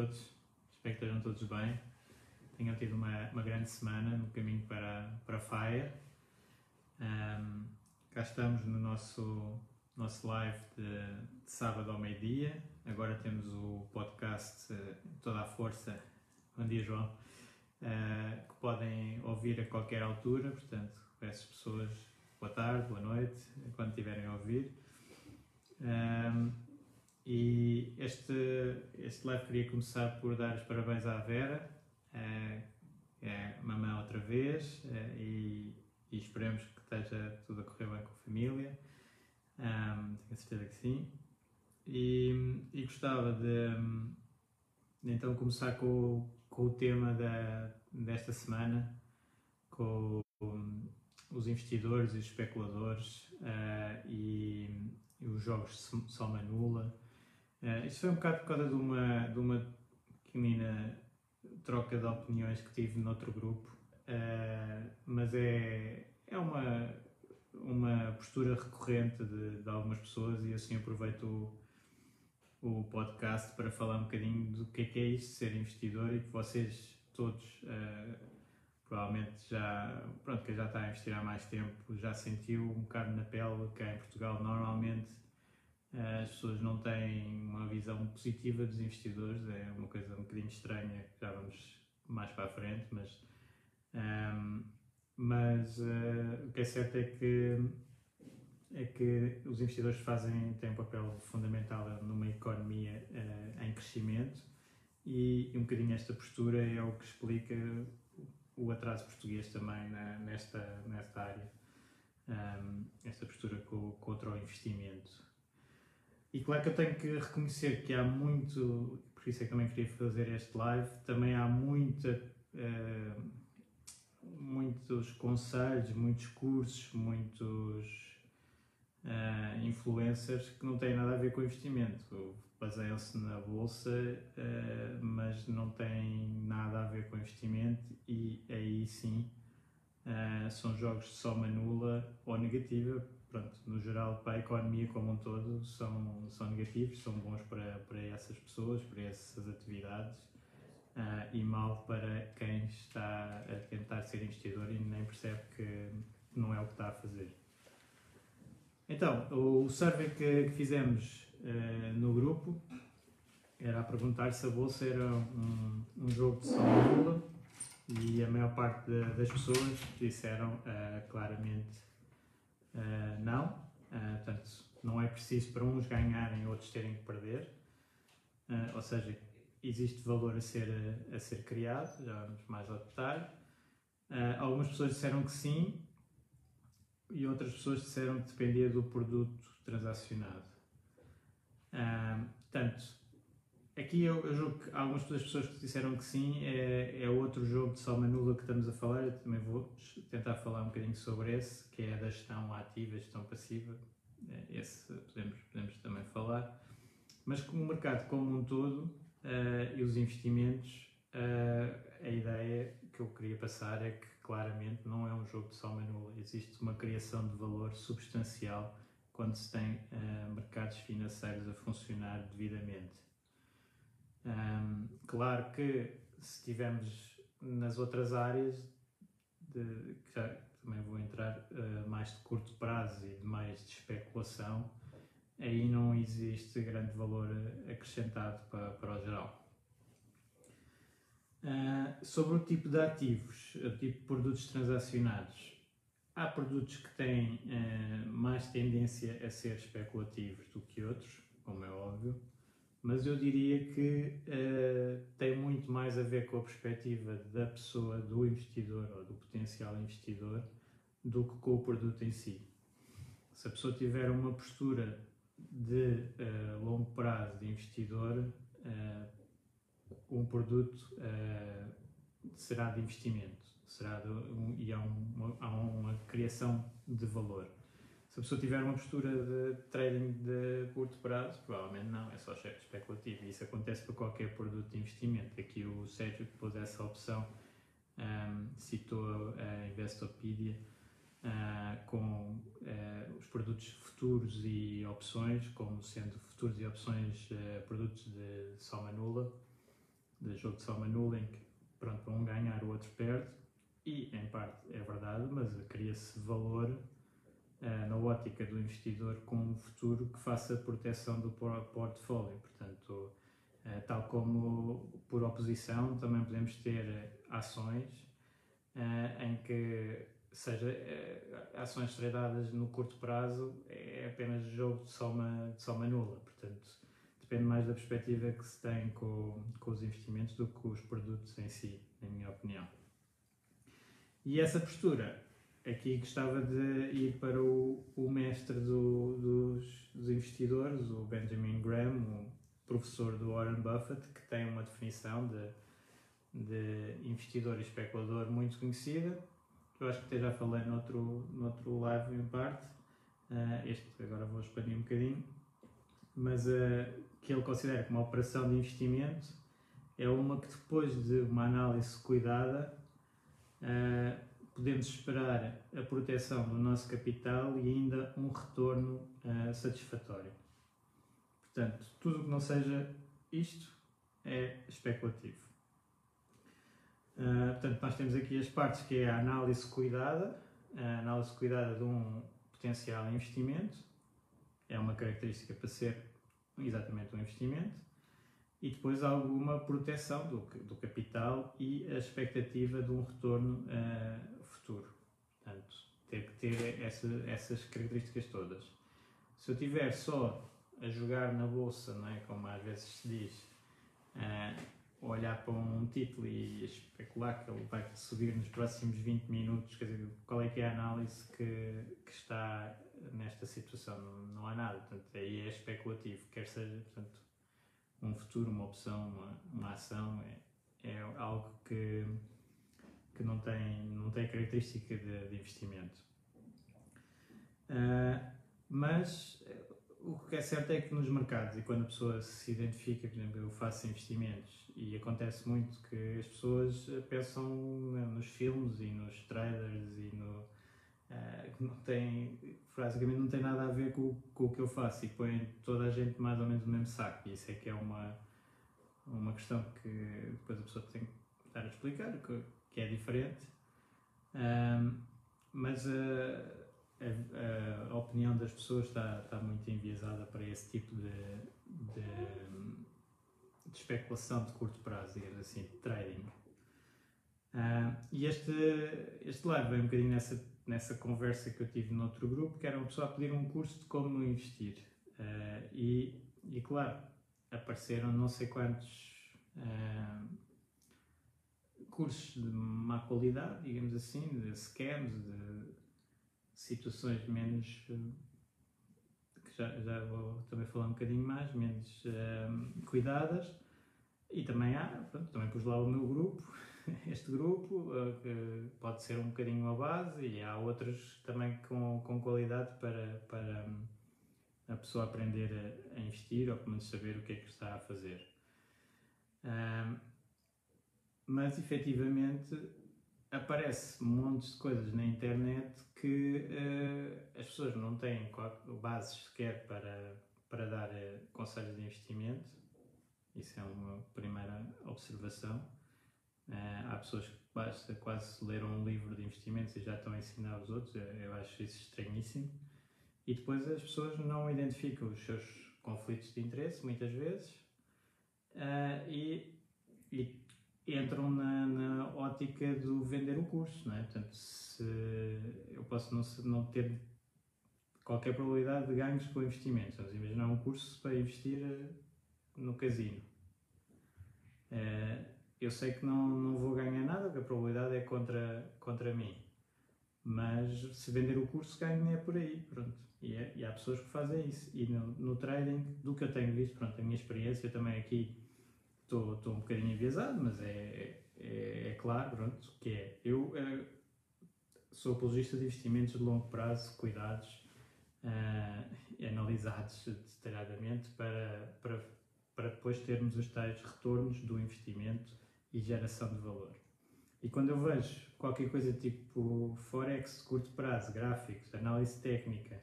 Todos, espero que estejam todos bem. Tenham tido uma, uma grande semana no caminho para, para a FAIA. Um, cá estamos no nosso, nosso live de, de sábado ao meio-dia. Agora temos o podcast uh, Toda a Força. Bom dia, João. Uh, que podem ouvir a qualquer altura, portanto, peço pessoas boa tarde, boa noite, quando estiverem a ouvir. Um, e este, este live queria começar por dar os parabéns à Vera, é, é mamãe outra vez, é, e, e, esperemos que esteja tudo a correr bem com a família. Um, tenho certeza que sim. E, e gostava de, de, então começar com, com o tema da, desta semana, com os investidores e os especuladores uh, e, e, os jogos de soma nula Uh, isto foi um bocado por causa de uma, de uma pequenina troca de opiniões que tive noutro grupo, uh, mas é, é uma, uma postura recorrente de, de algumas pessoas e assim aproveito o, o podcast para falar um bocadinho do que é que é isto, ser investidor e que vocês todos uh, provavelmente já, pronto, que já está a investir há mais tempo, já sentiu um bocado na pele que em Portugal normalmente as pessoas não têm uma visão positiva dos investidores, é uma coisa um bocadinho estranha, já vamos mais para a frente, mas, um, mas uh, o que é certo é que, é que os investidores fazem, têm um papel fundamental numa economia uh, em crescimento e, um bocadinho esta postura é o que explica o atraso português também na, nesta, nesta área, um, esta postura co, contra o investimento. E claro que eu tenho que reconhecer que há muito, por isso é que também queria fazer este live, também há muita, uh, muitos conselhos, muitos cursos, muitos uh, influencers que não têm nada a ver com investimento. Baseiam-se na bolsa, uh, mas não têm nada a ver com investimento e aí sim são jogos de soma nula ou negativa pronto, no geral, para a economia como um todo, são, são negativos, são bons para, para essas pessoas, para essas atividades, uh, e mal para quem está a tentar ser investidor e nem percebe que não é o que está a fazer. Então, o survey que, que fizemos uh, no grupo era a perguntar se a bolsa era um, um jogo de nula e a maior parte de, das pessoas disseram uh, claramente Uh, não, uh, portanto, não é preciso para uns ganharem outros terem que perder, uh, ou seja, existe valor a ser, a, a ser criado, já vamos mais ao detalhe. Algumas pessoas disseram que sim e outras pessoas disseram que dependia do produto transacionado. Portanto, Aqui eu, eu julgo que algumas das pessoas que disseram que sim é, é outro jogo de soma nula que estamos a falar. Eu também vou tentar falar um bocadinho sobre esse, que é da gestão ativa, gestão passiva. É, esse podemos, podemos também falar. Mas como o mercado como um todo uh, e os investimentos, uh, a ideia que eu queria passar é que claramente não é um jogo de soma nula. Existe uma criação de valor substancial quando se tem uh, mercados financeiros a funcionar devidamente. Um, claro que se estivermos nas outras áreas, de, que já também vou entrar uh, mais de curto prazo e de mais de especulação, aí não existe grande valor acrescentado para, para o geral. Uh, sobre o tipo de ativos, o tipo de produtos transacionados, há produtos que têm uh, mais tendência a ser especulativos do que outros, como é óbvio, mas eu diria que uh, tem muito mais a ver com a perspectiva da pessoa, do investidor ou do potencial investidor, do que com o produto em si. Se a pessoa tiver uma postura de uh, longo prazo de investidor, uh, um produto será de investimento será de, um, e há há uma criação de valor se a pessoa tiver uma postura de trading de curto prazo, provavelmente não, é só especulativo. Isso acontece para qualquer produto de investimento. Aqui o Sérgio que pôs essa opção um, citou a Investopedia uh, com uh, os produtos futuros e opções, como sendo futuros e opções uh, produtos de soma nula, de jogo de soma nula, em que pronto, um ganhar, o outro perde. E em parte é verdade, mas cria-se valor na ótica do investidor com um futuro que faça proteção do portfólio. Portanto, uh, tal como por oposição, também podemos ter ações uh, em que seja ações tradadas no curto prazo é apenas jogo de soma, de soma nula. Portanto, depende mais da perspectiva que se tem com, com os investimentos do que com os produtos em si, na minha opinião. E essa postura aqui gostava de ir para o, o mestre do, dos, dos, investidores, o Benjamin Graham, o professor do Warren Buffett, que tem uma definição de, de investidor e especulador muito conhecida. Eu acho que até já falei noutro, noutro live em parte. Uh, este agora vou expandir um bocadinho. Mas uh, que ele considera que uma operação de investimento é uma que depois de uma análise cuidada uh, podemos esperar a proteção do nosso capital e ainda um retorno uh, satisfatório. Portanto, tudo o que não seja isto é especulativo. Uh, portanto, nós temos aqui as partes que é a análise cuidada, a análise cuidada de um potencial investimento, é uma característica para ser exatamente um investimento, e depois alguma proteção do, do capital e a expectativa de um retorno uh. Portanto, ter que ter essa, essas características todas. Se eu tiver só a jogar na bolsa, não é? como às vezes se diz, uh, olhar para um título e especular que ele vai subir nos próximos 20 minutos, quer dizer, qual é que é a análise que, que está nesta situação? Não, não há nada, portanto, aí é especulativo, quer seja, portanto, um futuro, uma opção, uma, uma ação, é, é algo que que não tem, não tem característica de, de investimento. Uh, mas eh, o que é certo é que nos mercados, e quando a pessoa se identifica, por exemplo, eu faço investimentos, e acontece muito que as pessoas pensam nos filmes e nos trailers e no. Uh, que não tem, basicamente não tem nada a ver com, com o que eu faço e põem toda a gente mais ou menos no mesmo saco. E isso é que é uma, uma questão que depois a pessoa tem que estar a explicar. Que, que é diferente, um, mas a, a, a, opinião das pessoas está, está muito enviesada para esse tipo de, de, de especulação de curto prazo, digamos assim, de trading. Uh, e este, este live vem um bocadinho nessa, nessa conversa que eu tive no outro grupo, que era uma pessoa a pedir um curso de como investir. Uh, e, e, claro, apareceram não sei quantos uh, cursos de má qualidade, digamos assim, de scams, de situações menos. Eh, que já, já vou também falar um bocadinho mais, menos um, eh, cuidadas. E também há, pronto, também pus lá o meu grupo, este grupo, uh, que pode ser um bocadinho a base, e há outros também com, com qualidade para, para a pessoa aprender a, a, investir ou pelo menos saber o que é que está a fazer. Um, mas efetivamente aparece montes de coisas na internet que uh, as pessoas não têm bases sequer para, para dar uh, conselhos de investimento. Isso é uma primeira observação. Uh, há pessoas que basta quase ler um livro de investimentos e já estão a ensinar os outros. Eu, eu acho isso estranhíssimo. E depois as pessoas não identificam os seus conflitos de interesse, muitas vezes, e, e, entram na, na, ótica do vender o curso, não é? Portanto, eu posso não, não ter qualquer probabilidade de ganhos com investimentos. Vamos imaginar um curso para investir eh, no casino. Uh, eu sei que não, não vou ganhar nada, porque a probabilidade é contra, contra mim. Mas se vender o curso, ganho é por aí, pronto. E, é, e, há pessoas que fazem isso. E no, no, trading, do que eu tenho visto, pronto, a minha experiência também aqui, estou um bocadinho enviesado, mas é, é, é, claro, pronto, que é. Eu é, sou apologista de investimentos de longo prazo, cuidados, uh, analisados detalhadamente para, para, para depois termos os tais retornos do investimento e geração de valor. E quando eu vejo qualquer coisa tipo Forex de curto prazo, gráficos, análise técnica,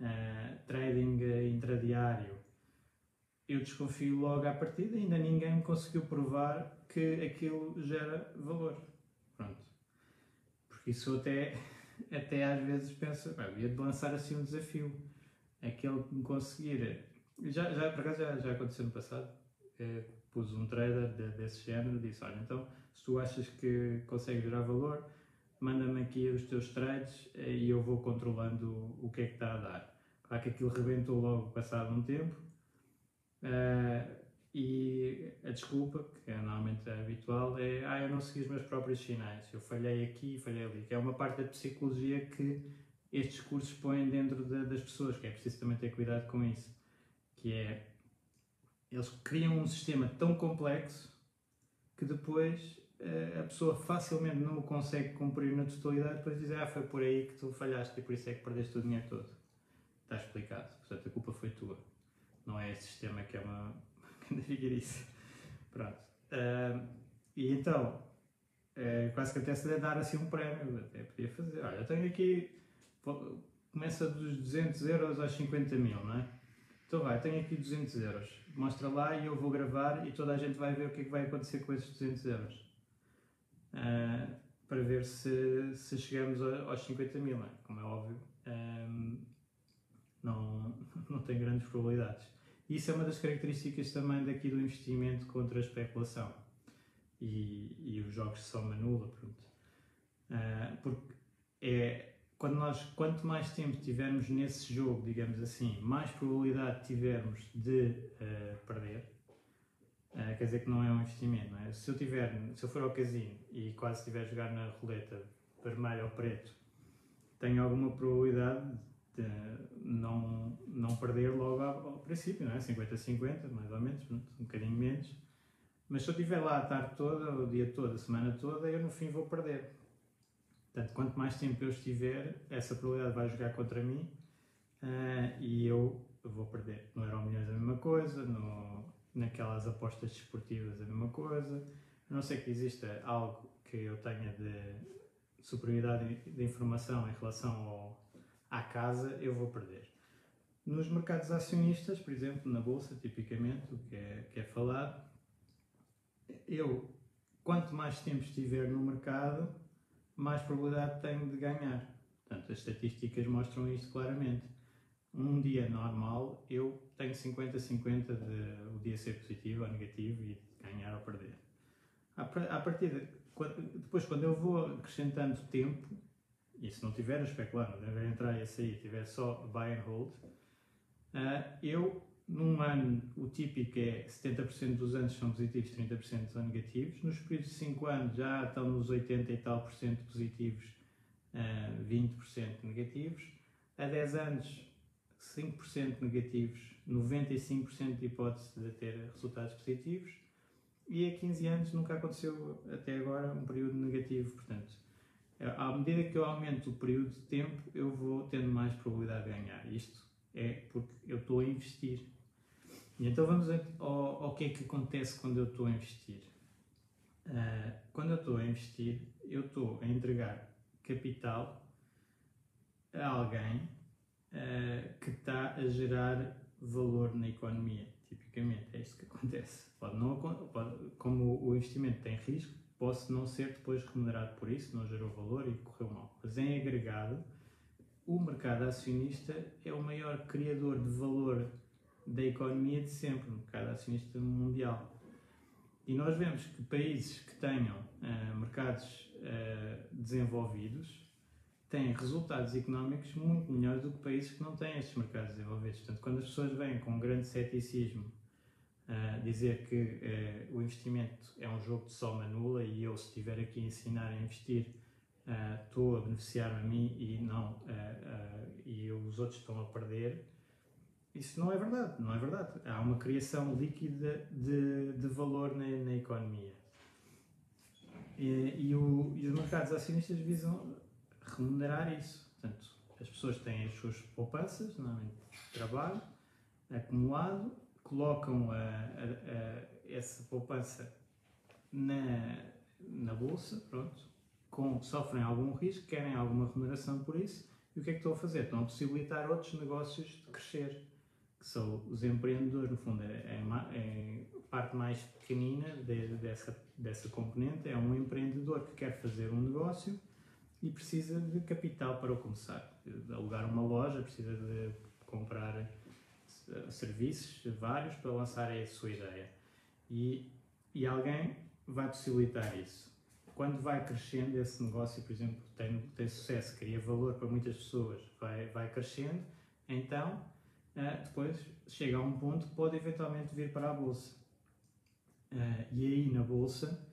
uh, trading intradiário, eu desconfio logo à partida, ainda ninguém me conseguiu provar que aquilo gera valor. Pronto. Porque isso até, até às vezes penso, eu ia lançar assim um desafio. Aquele que me conseguir. Já, já, por acaso já, já aconteceu no passado. É, pus um trader de, desse género disse: Olha, então se tu achas que consegues gerar valor, manda-me aqui os teus trades eh, e eu vou controlando o que é que está a dar. Claro que aquilo rebentou logo passado um tempo. Uh, e a desculpa, que é normalmente habitual, é ah, eu não segui os meus próprios sinais, eu falhei aqui, falhei ali, que é uma parte da psicologia que estes cursos põem dentro de, das pessoas, que é preciso também ter cuidado com isso, que é eles criam um sistema tão complexo que depois uh, a pessoa facilmente não o consegue cumprir na totalidade, depois diz, ah, foi por aí que tu falhaste e por isso é que perdeste o dinheiro todo. Está explicado. Portanto, a culpa foi tua. Não é esse sistema que é uma grande Pronto. Uh, e então, uh, quase que até se deve dar assim um prémio, até podia fazer. Olha, eu tenho aqui, começa dos 200 euros aos 50 mil, não é? Então vai, tenho aqui 200 euros. Mostra lá e eu vou gravar e toda a gente vai ver o que é que vai acontecer com esses 200 euros. Uh, para ver se, se chegamos aos 50 mil, é? como é óbvio. Um, não, não tem grandes probabilidades. Isso é uma das características também daqui do investimento contra a especulação e, e os jogos de soma nula, pronto. Uh, porque é, quando nós, quanto mais tempo tivermos nesse jogo, digamos assim, mais probabilidade tivermos de uh, perder. Uh, quer dizer que não é um investimento, não é? Se eu, tiver, se eu for ao casino e quase estiver a jogar na roleta vermelho ou preto, tenho alguma probabilidade de não, não perder logo ao, princípio, não é? 50-50, mais ou menos, um bocadinho menos. Mas se eu estiver lá a tarde toda, o dia todo, a semana toda, eu no fim vou perder. Portanto, quanto mais tempo eu estiver, essa probabilidade vai jogar contra mim uh, e eu vou perder. No Euro Milhões a mesma coisa, no, naquelas apostas desportivas a mesma coisa. A não ser que exista algo que eu tenha de superioridade de informação em relação ao, à casa, eu vou perder. Nos mercados acionistas, por exemplo, na bolsa, tipicamente, o que é, que é falado, eu, quanto mais tempo estiver no mercado, mais probabilidade tenho de ganhar. Portanto, as estatísticas mostram isto claramente. Um dia normal, eu tenho 50-50 de o dia ser positivo ou negativo e ganhar ou perder. À partida, depois, quando eu vou acrescentando tempo, e se não tiver a especular, não deve entrar e sair, tiver só buy and hold, uh, eu num ano, o típico é 70% dos anos são positivos, 30% são negativos. Nos períodos de 5 anos já estão nos 80 e tal por cento positivos, uh, ah, 20% negativos. A 10 anos, 5% negativos, 95% de hipótese de ter resultados positivos. E a 15 anos nunca aconteceu até agora um período negativo. Portanto, à medida que eu aumento o período de tempo, eu vou tendo mais probabilidade de ganhar. Isto é porque eu estou a investir e então vamos ao, ao que é que acontece quando eu estou a investir. Uh, quando eu estou a investir, eu estou a entregar capital a alguém uh, que está a gerar valor na economia. Tipicamente é isto que acontece. Pode não, pode, como o investimento tem risco, posso não ser depois remunerado por isso, não gerou valor e correu mal. Mas em agregado, o mercado acionista é o maior criador de valor da economia de sempre, o mercado acionista mundial. E nós vemos que países que tenham uh, mercados uh, desenvolvidos têm resultados económicos muito melhores do que países que não têm estes mercados desenvolvidos. Portanto, quando as pessoas vêm com um grande ceticismo uh, dizer que uh, o investimento é um jogo de soma nula e eu, se estiver aqui a ensinar a investir, uh, estou a beneficiar-me a mim e não e os outros estão a perder, isso não é verdade. Não é verdade. Há uma criação líquida de, de valor na, na economia. E, e, o, e os mercados acionistas visam remunerar isso. Portanto, as pessoas têm as suas poupanças, normalmente trabalho, acumulado, colocam a, a, a, essa poupança na, na bolsa, pronto, com, sofrem algum risco, querem alguma remuneração por isso, e o que é que estão a fazer? Estão a possibilitar outros negócios de crescer, que são os empreendedores, no fundo, é, é, é a parte mais pequenina de, dessa, dessa componente, é um empreendedor que quer fazer um negócio e precisa de capital para o começar. De alugar uma loja, precisa de comprar serviços vários para lançar a sua ideia. E, e alguém vai possibilitar isso. Quando vai crescendo esse negócio, por exemplo, tem, tem sucesso, cria valor para muitas pessoas, vai, vai crescendo, então uh, depois chega a um ponto que pode eventualmente vir para a bolsa. Uh, e aí na bolsa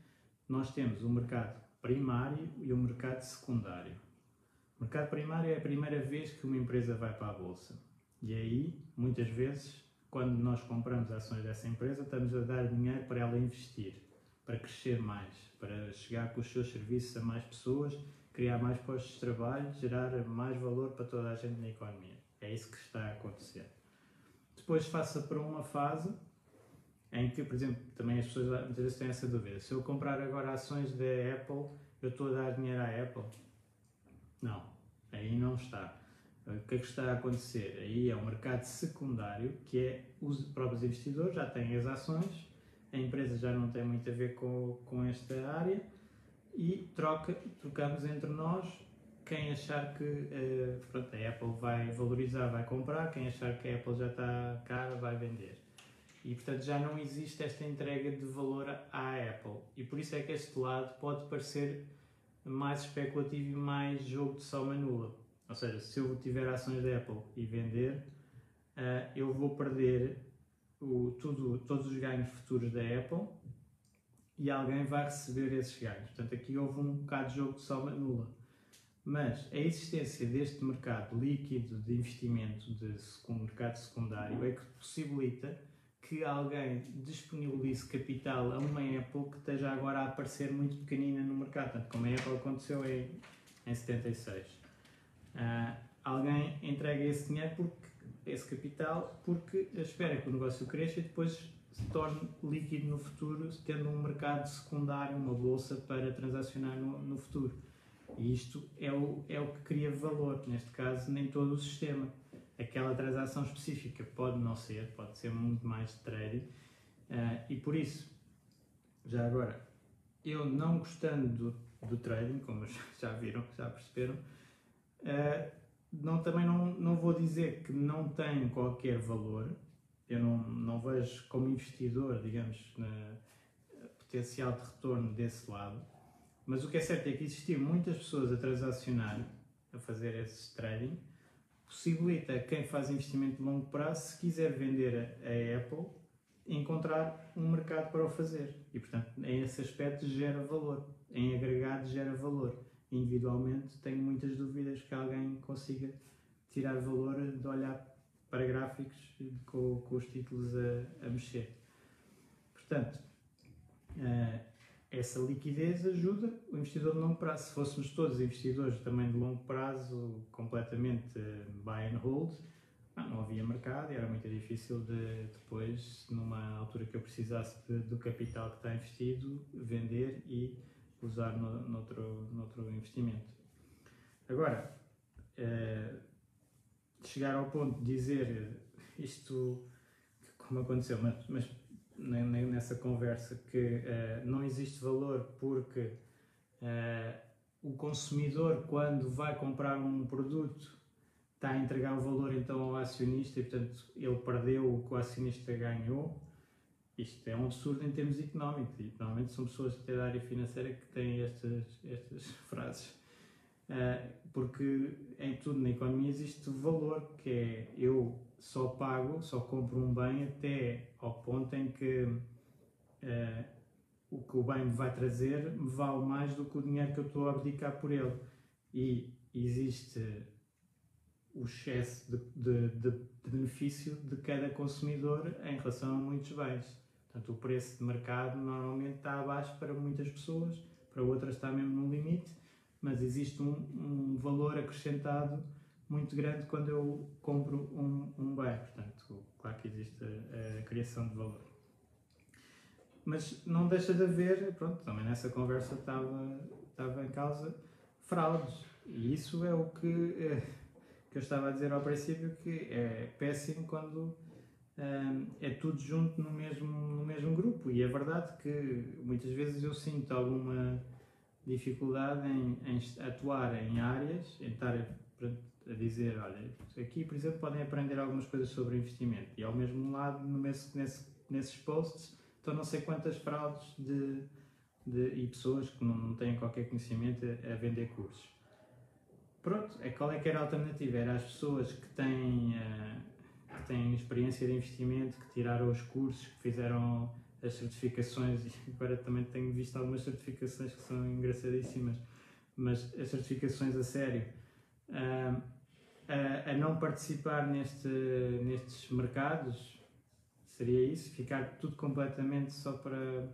nós temos o mercado primário e o mercado secundário. O mercado primário é a primeira vez que uma empresa vai para a bolsa. E aí, muitas vezes, quando nós compramos ações dessa empresa, estamos a dar dinheiro para ela investir, para crescer mais, para chegar com os seus serviços a mais pessoas, criar mais postos de trabalho, gerar mais valor para toda a gente na economia. É isso que está a acontecer. Depois passa para uma fase em que, por exemplo, também as pessoas muitas vezes têm essa dúvida: se eu comprar agora ações da Apple, eu estou a dar dinheiro à Apple? Não, aí não está. O que é que está a acontecer? Aí é um mercado secundário que é os próprios investidores já têm as ações, a empresa já não tem muito a ver com, com esta área e troca, trocamos entre nós quem achar que uh, pronto, a Apple vai valorizar, vai comprar, quem achar que a Apple já está cara, vai vender. E portanto já não existe esta entrega de valor à Apple. E por isso é que este lado pode parecer mais especulativo e mais jogo de soma nula. Ou seja, se eu tiver ações da Apple e vender, uh, eu vou perder o, tudo, todos os ganhos futuros da Apple e alguém vai receber esses ganhos. Portanto, aqui houve um bocado de jogo de soma nula. Mas a existência deste mercado líquido de investimento de mercado secundário é que possibilita que alguém disponibilize capital a uma Apple que esteja agora a aparecer muito pequenina no mercado, tanto como a Apple aconteceu em, em 76. Uh, alguém entrega esse dinheiro, porque, esse capital, porque espera que o negócio cresça e depois se torne líquido no futuro, tendo um mercado secundário, uma bolsa para transacionar no, no futuro. E isto é o, é o que cria valor, neste caso, nem todo o sistema aquela transação específica pode não ser, pode ser muito mais de trading uh, e por isso, já agora, eu não gostando do, do trading, como já viram, já perceberam, uh, não, também não, não vou dizer que não tem qualquer valor, eu não, não vejo como investidor, digamos, na, potencial de retorno desse lado, mas o que é certo é que existiam muitas pessoas a transacionar, a fazer esse trading, possibilita quem faz investimento de longo prazo, se quiser vender a Apple, encontrar um mercado para o fazer. E, portanto, em esse aspecto gera valor. Em agregado gera valor. Individualmente, tenho muitas dúvidas que alguém consiga tirar valor de olhar para gráficos com, com os títulos a, a mexer. Portanto, uh, essa liquidez ajuda o investidor de longo prazo. Se fôssemos todos investidores também de longo prazo, completamente eh, buy and hold, não, havia mercado e era muito difícil de depois, numa altura que eu precisasse de, do capital que está investido, vender e usar no, noutro, noutro investimento. Agora, eh, chegar ao ponto de dizer isto, como aconteceu, mas, mas nessa conversa que uh, não existe valor porque o consumidor, quando vai comprar um produto, está a entregar o valor então ao acionista e, portanto, ele perdeu o que o acionista ganhou. Isto é um absurdo em termos económicos e normalmente são pessoas até da área financeira que têm estas, estas frases. Uh, porque em tudo na economia existe valor, que é eu só pago, só compro um bem até ao ponto em que uh, o que o bem me vai trazer me vale mais do que o dinheiro que eu estou a abdicar por ele. E existe o excesso de, de, de, benefício de cada consumidor em relação a muitos bens. Portanto, o preço de mercado normalmente está abaixo para muitas pessoas, para outras está mesmo no limite, mas existe um, um valor acrescentado muito grande quando eu compro um, um bem. Portanto, claro que existe a, a, criação de valor. Mas não deixa de haver, pronto, também nessa conversa estava, estava em causa fraudes. E isso é o que. É, que eu estava a dizer ao princípio que é péssimo quando é tudo junto no mesmo, no mesmo grupo. E é verdade que muitas vezes eu sinto alguma dificuldade em, em atuar em áreas, em estar a, a, dizer, olha, aqui, por exemplo, podem aprender algumas coisas sobre investimento. E ao mesmo lado, no nesse, nesses posts, estão não sei quantas fraudes de, de, e pessoas que não, não têm qualquer conhecimento a, a vender cursos. Pronto, é qual é que era a alternativa? Era as pessoas que têm, uh, que têm experiência de investimento, que tiraram os cursos, que fizeram as certificações, e agora também tenho visto algumas certificações que são engraçadíssimas, mas as certificações a sério, uh, a, a, não participar neste, nestes mercados, seria isso? Ficar tudo completamente só para,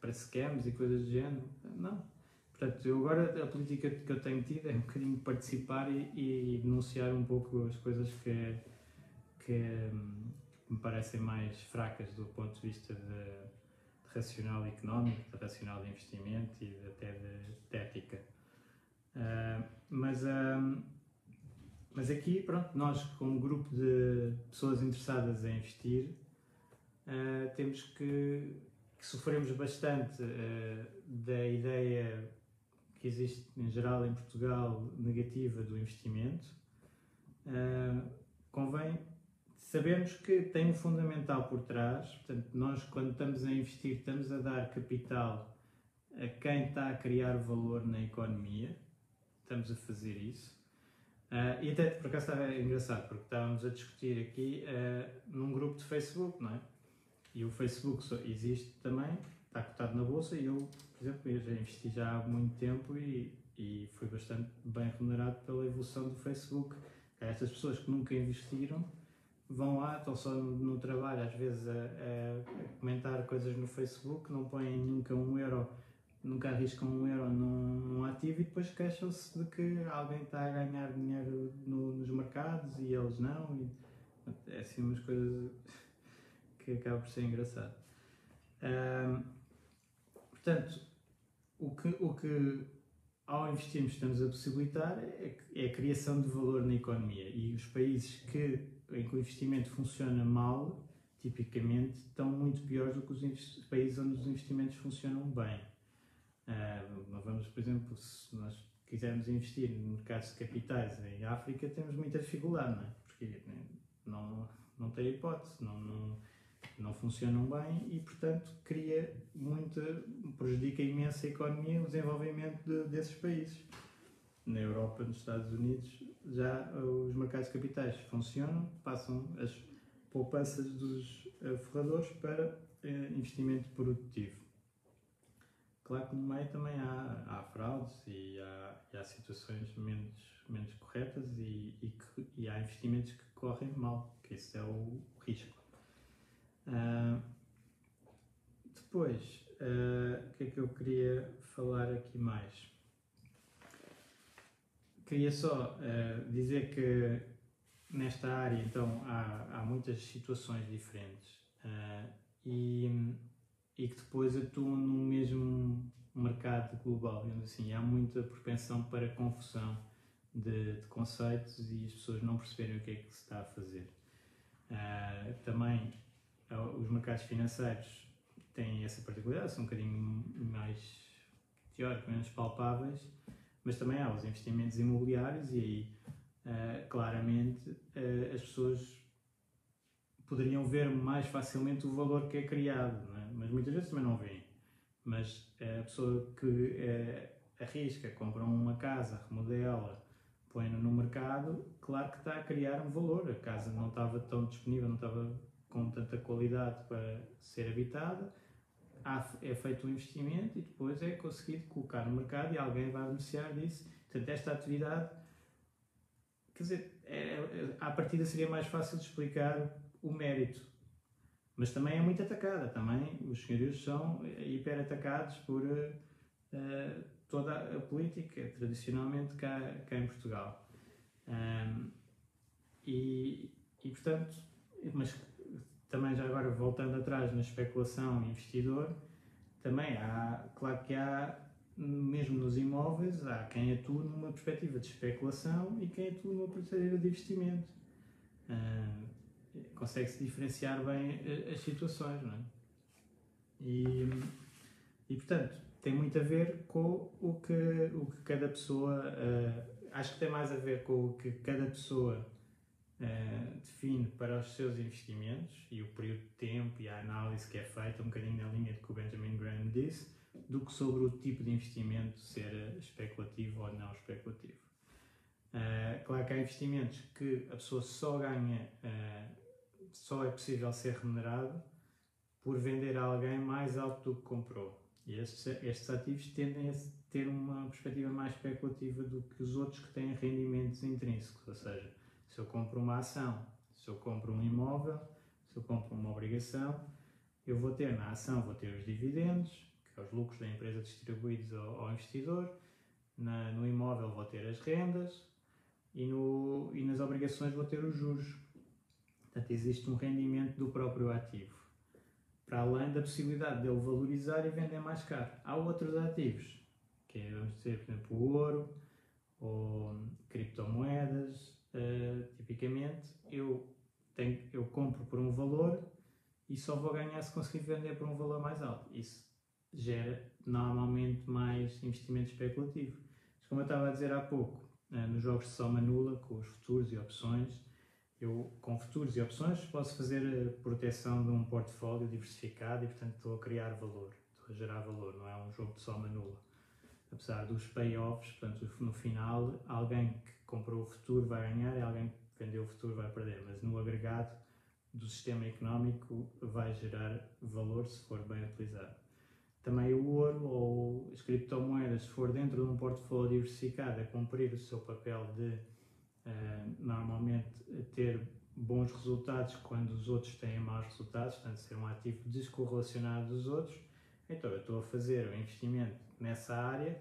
para scams e coisas do género? Não Portanto, eu agora a política que eu tenho tido é um bocadinho participar e, e denunciar um pouco as coisas que, que hum, me parecem mais fracas do ponto de vista de, de racional económico, de racional de investimento e de, até de, de ética. Uh, mas, uh, mas aqui, pronto, nós como grupo de pessoas interessadas em investir, uh, temos que, que sofremos bastante da ideia que existe em geral em Portugal negativa do investimento, convém sabermos que tem um fundamental por trás. Portanto, nós, quando estamos a investir, estamos a dar capital a quem está a criar valor na economia. Estamos a fazer isso. Uh, e até por acaso estava engraçado, porque estávamos a discutir aqui uh, num grupo de Facebook, não é? E o Facebook existe também, está cotado na bolsa e eu por exemplo, eu já investi já há muito tempo e, e fui bastante bem remunerado pela evolução do Facebook. Estas pessoas que nunca investiram vão lá, estão só no, trabalho, às vezes a, a, comentar coisas no Facebook, não põem nunca um euro, nunca arriscam um euro num, num ativo e depois queixam-se de que alguém está a ganhar dinheiro no, nos mercados e eles não. E, é assim umas coisas que acaba por ser engraçado. Um, portanto, o que, o que ao investirmos estamos a possibilitar é, é, a criação de valor na economia e os países que, em que o investimento funciona mal, tipicamente, estão muito piores do que os países onde os investimentos funcionam bem. Uh, vamos, por exemplo, se nós quisermos investir no mercados de capitais em África, temos muita dificuldade, não é? Porque né, não, não tem hipótese, não, não não funcionam bem e, portanto, cria muita, prejudica imenso a economia e o desenvolvimento de, desses países. Na Europa, nos Estados Unidos, já os mercados capitais funcionam, passam as poupanças dos uh, forradores para uh, investimento produtivo. Claro que no meio também há, há fraudes e há, e há, situações menos, menos corretas e, e, que, e há investimentos que correm mal, que esse é o risco. Uh, depois, uh, o que é que eu queria falar aqui mais? Queria só uh, dizer que nesta área, então, há, há muitas situações diferentes e, e que depois atuam no mesmo mercado global, digamos assim. Há muita propensão para confusão de, de, conceitos e as pessoas não perceberem o que é que se está a fazer. Uh, também os mercados financeiros têm essa particularidade, são um bocadinho mais teóricos, menos palpáveis, mas também há os investimentos imobiliários e aí uh, claramente uh, as pessoas poderiam ver mais facilmente o valor que é criado, é? mas muitas vezes também não veem. Mas a pessoa que uh, arrisca, compra uma casa, remodela, põe-no no mercado, claro que está a criar um valor. A casa não estava tão disponível, não estava com tanta qualidade para ser habitada, é feito um investimento e depois é conseguido colocar no mercado e alguém vai beneficiar disso. Portanto, esta atividade, quer dizer, é, é, à partida seria mais fácil de explicar o mérito, mas também é muito atacada. Também os senhorios são hiper atacados por uh, toda a política, tradicionalmente cá, cá em Portugal. Um, e, e, portanto, mas também já agora voltando atrás na especulação investidor, também há, claro que há, mesmo nos imóveis, há quem atua numa perspectiva de especulação e quem atua numa perspectiva de investimento. Uh, Consegue-se diferenciar bem as situações, não é? E, e portanto, tem muito a ver com o que, o que cada pessoa. Uh, acho que tem mais a ver com o que cada pessoa uh, define para os seus investimentos e o período de tempo e a análise que é feita, um bocadinho na linha de que o Benjamin Graham disse, do que sobre o tipo de investimento ser especulativo ou não especulativo. Uh, claro que há investimentos que a pessoa só ganha, uh, só é possível ser remunerado por vender a alguém mais alto do que comprou. E estes, estes ativos tendem a ter uma perspectiva mais especulativa do que os outros que têm rendimentos intrínsecos, ou seja, se eu compro uma ação, se eu compro um imóvel, se eu compro uma obrigação, eu vou ter na ação vou ter os dividendos, que é os lucros da empresa distribuídos ao, ao investidor, na, no imóvel vou ter as rendas e, no, e nas obrigações vou ter os juros. Portanto, existe um rendimento do próprio ativo, para além da possibilidade de ele valorizar e vender mais caro. Há outros ativos, que é, vamos dizer, por exemplo, o ouro ou criptomoedas, uh, tipicamente, eu, tenho, eu compro por um valor e só vou ganhar se conseguir vender por um valor mais alto. Isso gera normalmente mais investimento especulativo. Mas como eu estava a dizer há pouco, uh, nos jogos de soma nula, com os futuros e opções, eu com futuros e opções posso fazer a proteção de um portfólio diversificado e portanto estou a criar valor, estou a gerar valor, não é um jogo de soma nula. Apesar dos payoffs, portanto no final alguém que comprou o futuro vai ganhar e alguém que vendeu o futuro vai perder, mas no agregado do sistema económico vai gerar valor se for bem utilizado. Também o ouro ou as criptomoedas, se for dentro de um portfólio diversificado, a cumprir o seu papel de uh, normalmente ter bons resultados quando os outros têm maus resultados, portanto, ser um ativo descorrelacionado dos outros. Então, eu estou a fazer um investimento nessa área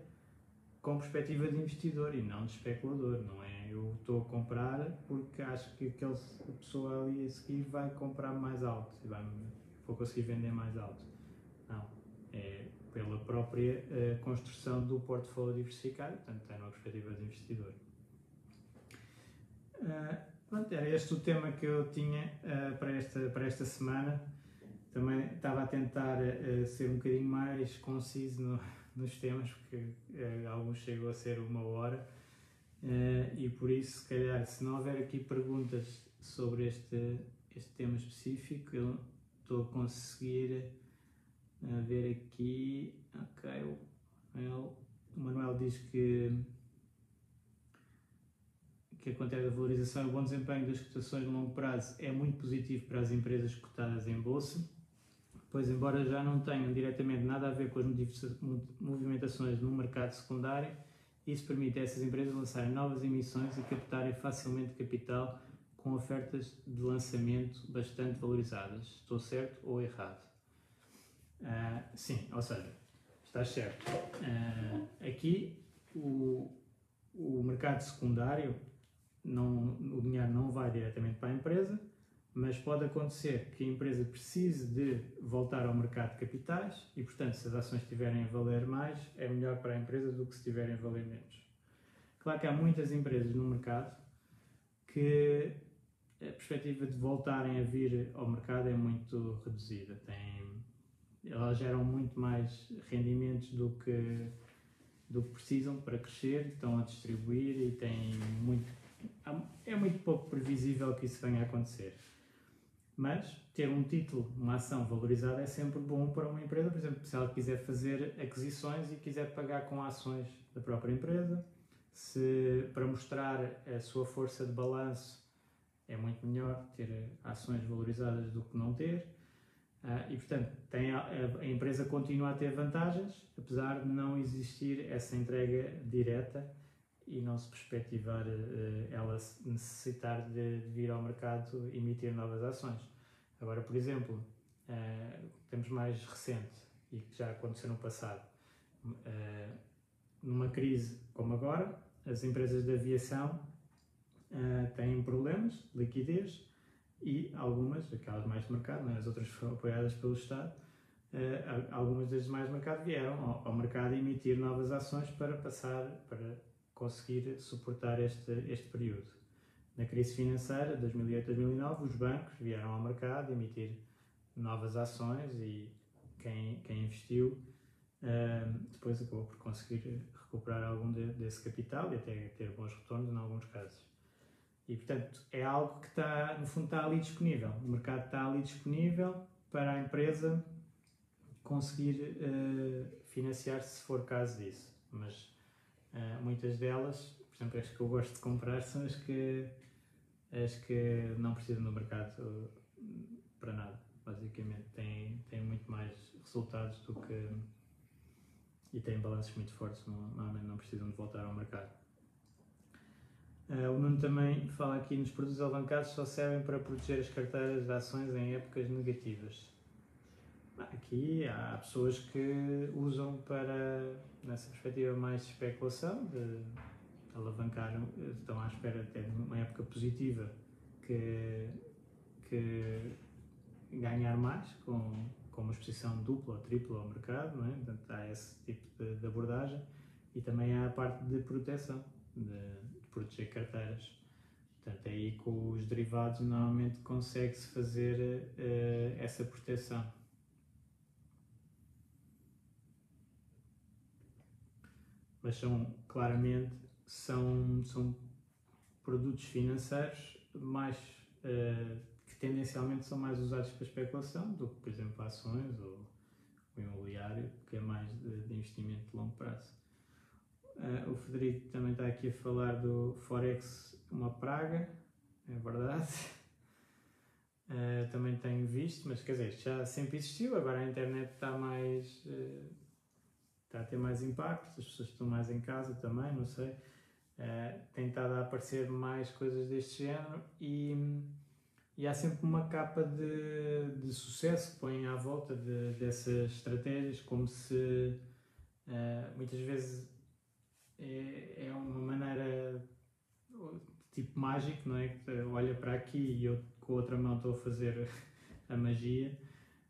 com perspectiva de investidor e não de especulador, não é? Eu estou a comprar porque acho que aquela pessoa ali a seguir vai comprar mais alto e vai, vou conseguir vender mais alto. Não, é pela própria uh, construção do portfólio diversificado, portanto tem uma perspectiva de investidor. Uh, pronto, era este o tema que eu tinha uh, para, esta, para esta semana. Também estava a tentar ser um bocadinho mais conciso no, nos temas, porque alguns chegam a ser uma hora, uh, e por isso, se calhar, se não houver aqui perguntas sobre este, este tema específico, eu estou a conseguir uh, ver aqui. Ok, o Manuel, o Manuel diz que. Que a quantidade de valorização o bom desempenho das cotações no longo prazo é muito positivo para as empresas cotadas em bolsa pois, embora já não tenham diretamente nada a ver com as movimentações no mercado secundário, isso permite a essas empresas lançarem novas emissões e captarem facilmente capital com ofertas de lançamento bastante valorizadas. Estou certo ou errado? Uh, sim, ou seja, está certo. Uh, aqui o, o mercado secundário, não, o dinheiro não vai diretamente para a empresa, mas pode acontecer que a empresa precise de voltar ao mercado de capitais e, portanto, se as ações estiverem a valer mais, é melhor para a empresa do que se estiverem a valer menos. Claro que há muitas empresas no mercado que a perspectiva de voltarem a vir ao mercado é muito reduzida. Tem, elas geram muito mais rendimentos do que, do que precisam para crescer, estão a distribuir e têm muito é muito pouco previsível que isso venha a acontecer. Mas ter um título, uma ação valorizada é sempre bom para uma empresa, por exemplo, se ela quiser fazer aquisições e quiser pagar com ações da própria empresa, se para mostrar a sua força de balanço é muito melhor ter ações valorizadas do que não ter. Uh, e portanto, tem a, a, empresa continua a ter vantagens, apesar de não existir essa entrega direta e não se perspectivar uh, ela necessitar de, de, vir ao mercado emitir novas ações. Agora, por exemplo, uh, temos mais recente e que já aconteceu no passado, numa crise como agora, as empresas de aviação têm problemas de liquidez e algumas, aquelas mais de mercado, né, as outras foram apoiadas pelo Estado, uh, algumas das mais de mercado vieram ao, ao, mercado emitir novas ações para passar, para conseguir suportar este, este período. Na crise financeira, 2008-2009, os bancos vieram ao mercado emitir novas ações e quem, quem investiu uh, depois acabou por conseguir recuperar algum de, desse capital e até ter bons retornos em alguns casos. E, portanto, é algo que está, no fundo, está ali disponível. O mercado está ali disponível para a empresa conseguir uh, financiar-se se for caso disso. Mas uh, muitas delas, por exemplo, as que eu gosto de comprar são as que, as que não precisam do mercado para nada, basicamente. Têm, têm muito mais resultados do que. e têm balanços muito fortes, normalmente não precisam de voltar ao mercado. Uh, o Nuno também fala aqui nos produtos alavancados só servem para proteger as carteiras de ações em épocas negativas. Aqui há pessoas que usam para, nessa perspectiva, mais de especulação, de alavancar, estão à espera até de uma época positiva que, que ganhar mais com, com uma exposição dupla ou tripla ao mercado, não é? Portanto, há esse tipo de, de abordagem e também há a parte de proteção. De, proteger carteiras. Portanto, é aí com os derivados normalmente consegue-se fazer uh, essa proteção. Mas são, claramente, são, são produtos financeiros mais, uh, que tendencialmente são mais usados para especulação do que, por exemplo, ações ou o imobiliário, que é mais de, de investimento de longo prazo. Uh, o Federico também está aqui a falar do Forex, uma praga, é verdade. Uh, também tenho visto, mas quer dizer, já sempre existiu, agora a internet está mais. Uh, está a ter mais impacto, as pessoas estão mais em casa também, não sei. Uh, tem estado a aparecer mais coisas deste género e, e há sempre uma capa de, de sucesso que põem à volta de, dessas estratégias, como se muitas vezes é, é uma maneira tipo mágico, não é? Olha para aqui e eu com a outra mão estou a fazer a magia,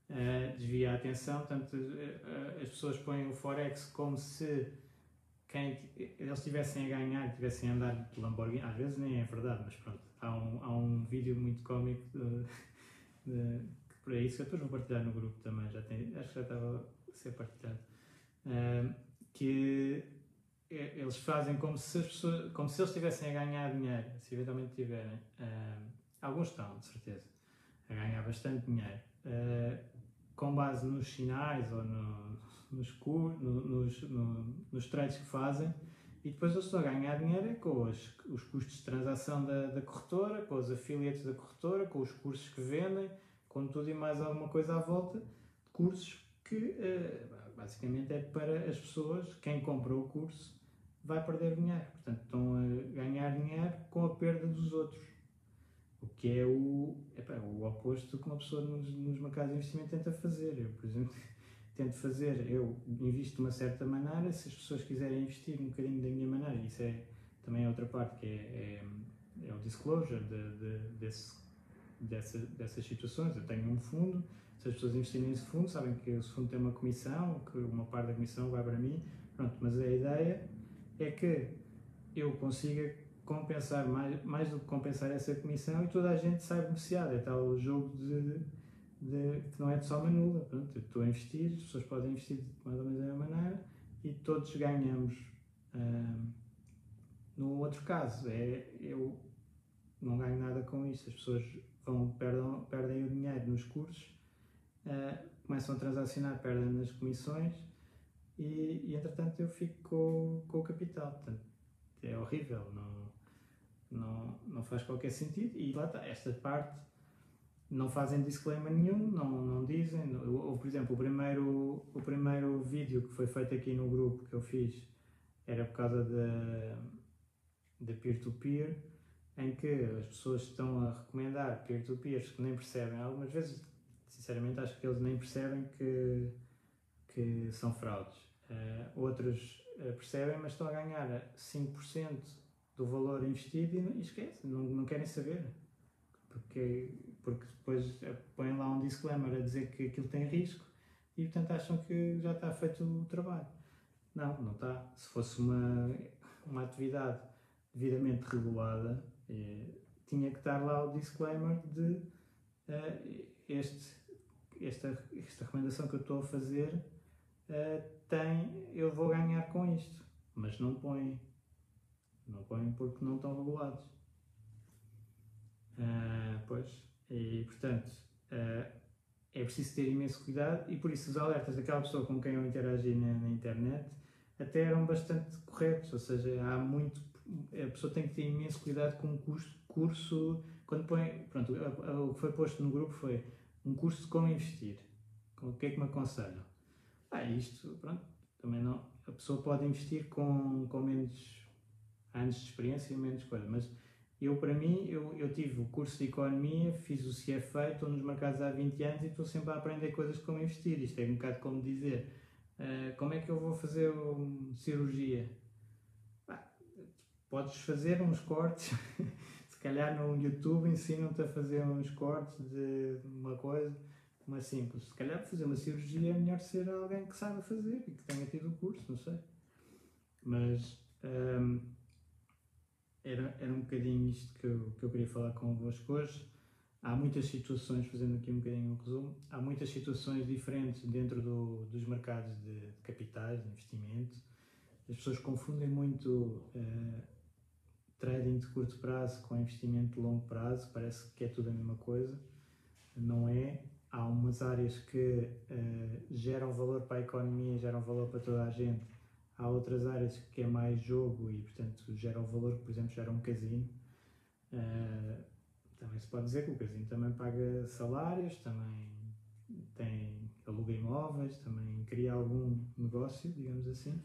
uh, desvia a atenção. Portanto, uh, as pessoas põem o Forex como se quem, eles estivessem a ganhar, estivessem a andar de Lamborghini. Às vezes nem é verdade, mas pronto. Há um, há um vídeo muito cómico de, de, para isso, eu depois vou partilhar no grupo também, já tem, acho que já estava a ser partilhado. Uh, que eles fazem como se, pessoas, como se eles estivessem a ganhar dinheiro, se eventualmente tiverem. Uh, alguns estão, de certeza, a ganhar bastante dinheiro. Uh, com base nos sinais ou no, nos, no, nos, no, nos trades que fazem, e depois eles estão a ganhar dinheiro é com os, os custos de transação da, da corretora, com os affiliates da corretora, com os cursos que vendem, com tudo e mais alguma coisa à volta, cursos que uh, basicamente é para as pessoas, quem comprou o curso, vai perder dinheiro. Portanto, estão a ganhar dinheiro com a perda dos outros. O que é o, o oposto que uma pessoa nos, nos mercados de investimento tenta fazer. Eu, por exemplo, tento fazer, eu invisto de uma certa maneira, se as pessoas quiserem investir um bocadinho da minha maneira, isso é também é outra parte, que é, é, é o disclosure de, de, desse, dessa, dessas situações. Eu tenho um fundo, se as pessoas investirem nesse fundo, sabem que esse fundo tem uma comissão, que uma parte da comissão vai para mim, pronto, mas a ideia é que eu consiga compensar mais, mais do que compensar essa comissão e toda a gente sai beneficiada. É tal o jogo de, de, que não é de soma nula. Pronto, eu estou a investir, as pessoas podem investir de mais ou menos da mesma maneira e todos ganhamos. no outro caso, é eu não ganho nada com isso. As pessoas vão, perdem, perdem o dinheiro nos cursos, uh, começam a transacionar, perdem nas comissões e, e entretanto eu fico com, com o capital. Portanto, é horrível, não, não, não faz qualquer sentido. E lá está, esta parte não fazem disclaimer nenhum, não, não dizem. Ou, por exemplo, o primeiro, o primeiro vídeo que foi feito aqui no grupo que eu fiz era por causa de peer-to-peer, em que as pessoas estão a recomendar peer-to-peers que nem percebem. Algumas vezes, sinceramente, acho que eles nem percebem que, que são fraudes. Uh, outros uh, percebem, mas estão a ganhar 5% do valor investido e, e esquecem, não, não querem saber. Porque porque depois põem lá um disclaimer a dizer que aquilo tem risco e portanto acham que já está feito o trabalho. Não, não está. Se fosse uma, uma atividade devidamente regulada, eh, tinha que estar lá o disclaimer de eh, este, esta, esta recomendação que eu estou a fazer eh, tem, eu vou ganhar com isto. Mas não põem. Não põem porque não estão regulados. Uh, pois. E, portanto, uh, é preciso ter imenso cuidado e por isso os alertas daquela pessoa com quem eu interagi na, na, internet até eram bastante corretos, ou seja, há muito, a pessoa tem que ter imenso cuidado com o curso, curso quando põe, pronto, o que foi posto no grupo foi um curso de como investir, o que é que me aconselham? Ah, isto, pronto, também não, a pessoa pode investir com, com menos anos de experiência e menos coisa, mas eu, para mim, eu, eu tive o curso de Economia, fiz o CFA, estou nos mercados há 20 anos e estou sempre a aprender coisas como investir. Isto é um bocado como dizer, uh, como é que eu vou fazer um, cirurgia? Ah, podes fazer uns cortes, se calhar no YouTube ensinam-te a fazer uns cortes de uma coisa, uma simples. Se calhar fazer uma cirurgia é melhor ser alguém que saiba fazer e que tenha tido o curso, não sei. Mas... Ehm, era, era um bocadinho isto que eu, que eu queria falar convosco hoje. Há muitas situações, fazendo aqui um bocadinho um resumo, há muitas situações diferentes dentro do, dos mercados de, de, capitais, de investimento. As pessoas confundem muito uh, trading de curto prazo com investimento de longo prazo, parece que é tudo a mesma coisa. Não é. Há umas áreas que uh, geram valor para a economia, geram valor para toda a gente, Há outras áreas que é mais jogo e, portanto, gera o valor que, por exemplo, gera um casino. Uh, também se pode dizer que o casino também paga salários, também tem, aluga imóveis, também cria algum negócio, digamos assim,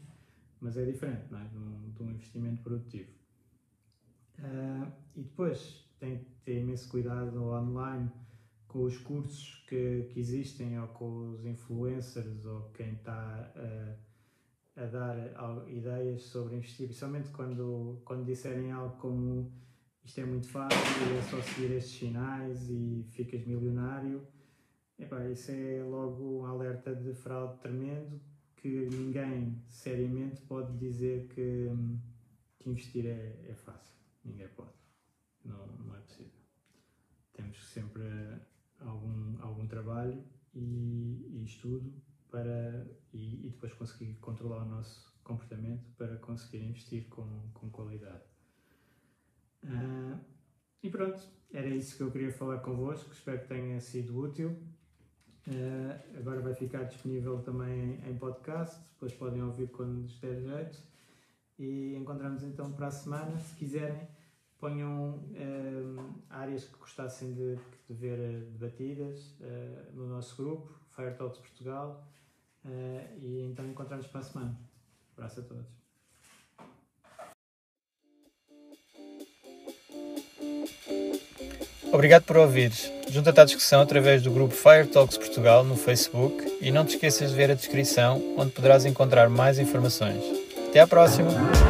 mas é diferente não é? de, um, de um investimento produtivo. Uh, e depois tem que ter imenso cuidado online com os cursos que, que existem ou com os influencers ou quem está uh, a dar ideias sobre investir, principalmente quando, quando disserem algo como isto é muito fácil, é só seguir estes sinais e ficas milionário. Epá, isso é logo um alerta de fraude tremendo que ninguém seriamente pode dizer que, que investir é, é fácil. Ninguém pode. Não, não é possível. Temos sempre algum, algum trabalho e, e estudo para, e, e, depois conseguir controlar o nosso comportamento para conseguir investir com, com qualidade. Uh, e pronto, era isso que eu queria falar convosco, espero que tenha sido útil. Uh, agora vai ficar disponível também em podcast, depois podem ouvir quando der jeito. E encontramos então para a semana. Se quiserem, ponham uh, áreas que gostassem de, de ver debatidas no nosso grupo, Fire Talks Portugal. Uh, e então encontramos para a semana. Abraço a todos. Obrigado por ouvires. Junta-te à discussão através do grupo Fire Talks Portugal no Facebook e não te esqueças de ver a descrição onde poderás encontrar mais informações. Até à próxima!